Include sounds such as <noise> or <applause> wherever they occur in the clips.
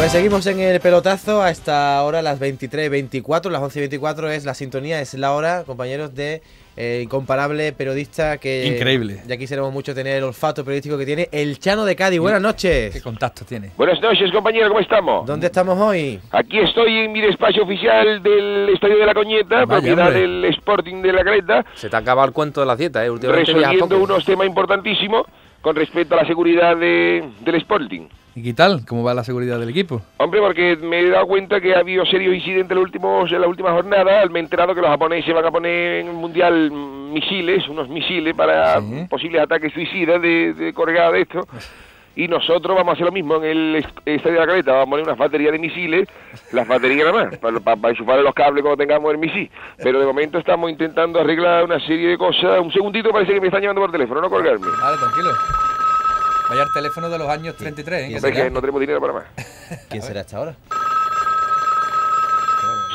Pues seguimos en el pelotazo a esta hora, las 23.24, las 11.24 es la sintonía, es la hora, compañeros, de eh, incomparable periodista que... Increíble. Ya quisiéramos mucho tener el olfato periodístico que tiene, el Chano de Cádiz. Buenas noches. ¿Qué contacto tiene? Buenas noches, compañero, ¿cómo estamos? ¿Dónde estamos hoy? Aquí estoy en mi despacho oficial del Estadio de la Coñeta, Vaya, propiedad hombre. del Sporting de la Creta, Se te ha acabado el cuento de la dieta, ¿eh? Últimamente resolviendo unos temas importantísimos con respecto a la seguridad de- del Sporting. ¿Y qué tal? ¿Cómo va la seguridad del equipo? Hombre, porque me he dado cuenta que ha habido serios incidentes en, los últimos, en la última jornada. Me he enterado que los japoneses van a poner en el Mundial misiles, unos misiles para Sí. posibles ataques suicidas de, de Corea de esto. Y nosotros vamos a hacer lo mismo en el es- Estadio de la Caleta. Vamos a poner una batería de misiles, las baterías nada más, para, para, para enchufarle los cables cuando tengamos el misil. Pero de momento estamos intentando arreglar una serie de cosas. Un segundito, parece que me están llamando por teléfono, no colgarme. Vale, tranquilo. Vaya el teléfono de los años 33, ¿eh? ¿Y Que ese Hombre, que no tenemos dinero para más. ¿Quién será esta hora?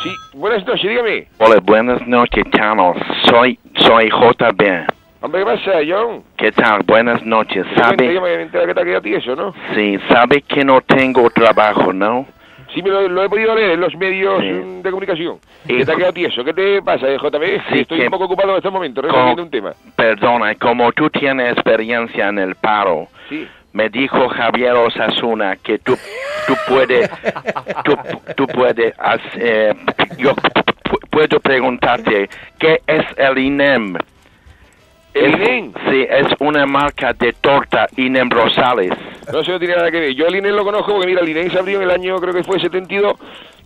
Sí, buenas noches, dígame. Hola, buenas noches, Chano. Soy, soy JB. Hombre, ¿qué pasa, John? ¿Qué tal? Buenas noches. Sabe, ¿Sabe? yo me entera que te ha quedado tieso, ¿no? Sí, sabe que no tengo trabajo, ¿no? Sí, me lo, lo he podido leer en los medios Sí. mm, de comunicación. Que te ha quedado tieso. ¿Qué te pasa, eh, JB? Sí, Estoy que- un poco ocupado en este momento, resolviendo un tema. Perdona, como tú tienes experiencia en el paro, Sí. me dijo Javier Osasuna que tú, tú puedes, tú, tú puedes, eh, yo pu- puedo preguntarte, ¿qué es el INEM? ¿El Es- INEM? Sí, es una marca de torta INEM Rosales. No, eso no tiene nada que ver. Yo el INEM lo conozco porque, mira, el INEM se abrió en el año, creo que fue 72,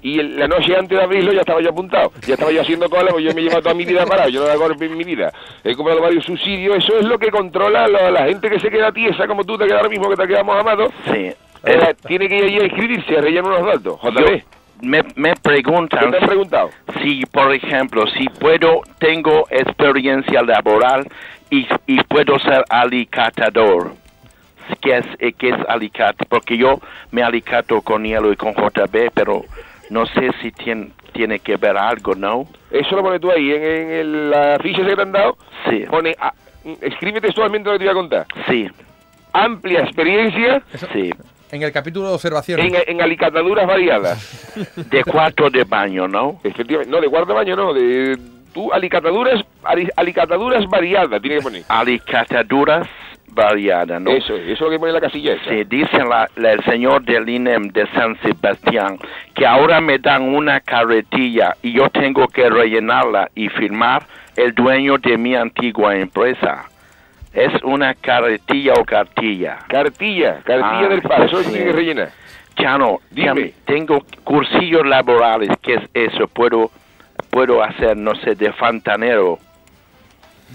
y la noche antes de abrirlo ya estaba yo apuntado. Ya estaba yo haciendo cola, pues yo me he llevado toda mi vida parado. Yo no hago en mi vida. He comprado varios subsidios. Eso es lo que controla la, la gente que se queda tiesa, como tú te quedas ahora mismo, que te quedamos amados. Sí. Tiene que ir a inscribirse, a rellenar unos datos. JB, me, me ¿qué preguntan te preguntado? si, por ejemplo, si puedo, tengo experiencia laboral y, y puedo ser alicatador. ¿Qué es, eh, qué es alicate? Porque yo me alicato con hielo y con JB, pero no sé si tiene, tiene que ver algo, ¿no? Eso lo pones tú ahí, en, en el- la ficha que te han dado, Sí, pone, ah, escribe textualmente lo que te voy a contar. sí, Amplia experiencia sí. En el capítulo de observaciones. en, en alicataduras variadas. <laughs> De cuarto de baño, ¿no? Efectivamente, no, de cuarto baño no, de tú alicataduras, ali- alicataduras variadas, tiene que poner. Alicataduras variadas, ¿no? Eso es, eso es lo que pone la casilla esa. Sí, dice la- la- el señor del INEM de San Sebastián que ahora me dan una carretilla y yo tengo que rellenarla y firmar el dueño de mi antigua empresa. ¿Es una carretilla o cartilla? Cartilla, cartilla Ah, del paro, eso sí. tiene que rellenar. Chano, Dime. tengo cursillos laborales, ¿qué es eso? Puedo, puedo hacer, no sé, de fontanero.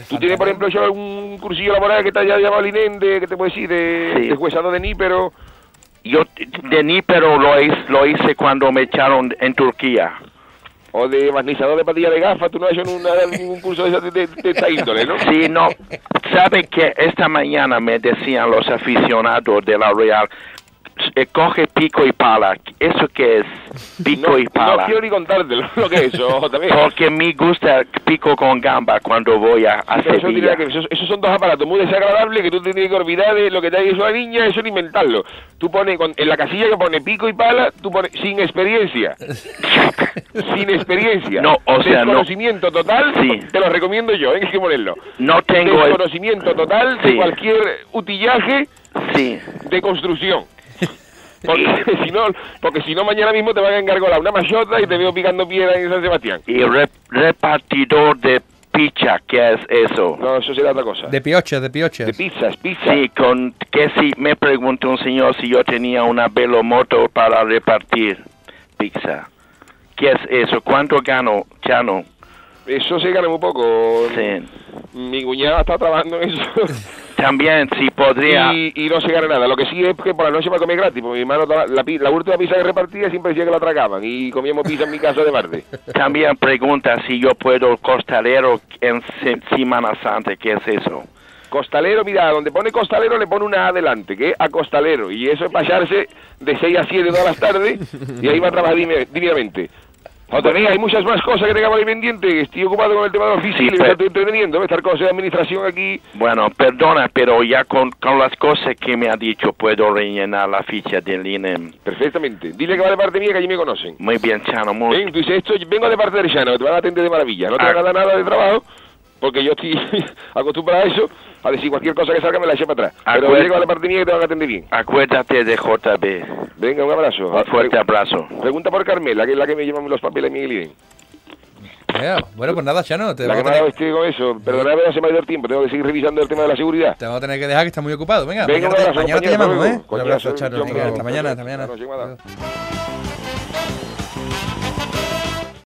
Tú tienes, por ejemplo, hecho algún cursillo laboral que te haya llamado el INEM de, ¿qué te puedo decir? De, Sí. de juezado de ni, pero Yo de ni pero lo hice, lo hice cuando me echaron en Turquía. o de barnizador de patilla de gafas, tú no has hecho ningún curso de, esa- de- de- esta índole, ¿no? Sí, no. ¿Sabe que esta mañana me decían los aficionados de la Real, coge pico y pala? ¿Eso qué es? Pico no, y pala. no quiero ni contártelo <laughs> lo que es <laughs> eso. Porque me gusta el pico con gamba cuando voy a, a Sevilla. que ver, esos, esos son dos aparatos muy desagradables que tú tienes que olvidar de lo que te ha dicho la niña, eso ni inventarlo. Tú pones, en la casilla que pone pico y pala, tú pones sin experiencia. <laughs> sin experiencia. No, o sea, no. Desconocimiento total, Sí. te lo recomiendo yo, ¿eh? hay que ponerlo. No tengo el... Desconocimiento total Sí. de cualquier utillaje Sí. de construcción. <laughs> Porque si no, porque si no mañana mismo te van a engargolar una machota y te veo picando piedra en San Sebastián. Y re- repartidor de pizza, ¿qué es eso? No, eso será otra cosa. De piochas, de piochas. De pizzas, pizza. Sí, con que si me preguntó un señor si yo tenía una velomoto para repartir pizza. ¿Qué es eso? ¿Cuánto gano, Chano? Eso se gana muy poco. Sí. Mi cuñada está trabajando en eso. <laughs> También, si podría... y, y no se gana nada. Lo que sí es que por la noche va a comer gratis. Porque mi hermano, la, la, la última pizza que repartía siempre decía que la atracaban. Y comíamos pizza en mi casa de martes. <laughs> También pregunta si yo puedo costalero en Se- Semana Santa. ¿Qué es eso? Costalero, mira, donde pone costalero le pone una adelante, que es a costalero. Y eso es pasarse de 6 a 7 todas las tardes. Y ahí va a trabajar dime- dignamente. Joder, hay muchas más cosas que tengamos ahí pendiente. Estoy ocupado con el tema de la oficina me pero- estoy entreteniendo. Estar cosas de administración aquí. Bueno, perdona, pero ya con, con las cosas que me ha dicho puedo rellenar la ficha del INEM. Perfectamente. Dile que va de parte mía, que allí me conocen. Muy bien, Chano, muy Ven, tú dices esto, vengo de parte de Shano, te van a atender de maravilla. No te Ah. van a dar nada de trabajo, porque yo estoy <laughs> acostumbrado a eso, a decir cualquier cosa que salga me la eche para atrás. Pero dile que va de parte mía que te van a atender bien. Acuérdate de JB. Venga, un abrazo. Un fuerte abrazo. Pregunta por Carmela, que es la que me lleva los papeles a Miguel Iden. Ea, Bueno, pues nada, Chano, te La que vamos, me a ha dado tener, este con eso. Perdóname, no se me ha ido el tiempo. Tengo que seguir revisando el tema de la seguridad. te vamos a tener que dejar que está muy ocupado. Venga, Venga, mañana, un te, abrazo, mañana te llamamos, ¿eh? Un abrazo, Chano. Venga, hasta mañana, hasta mañana.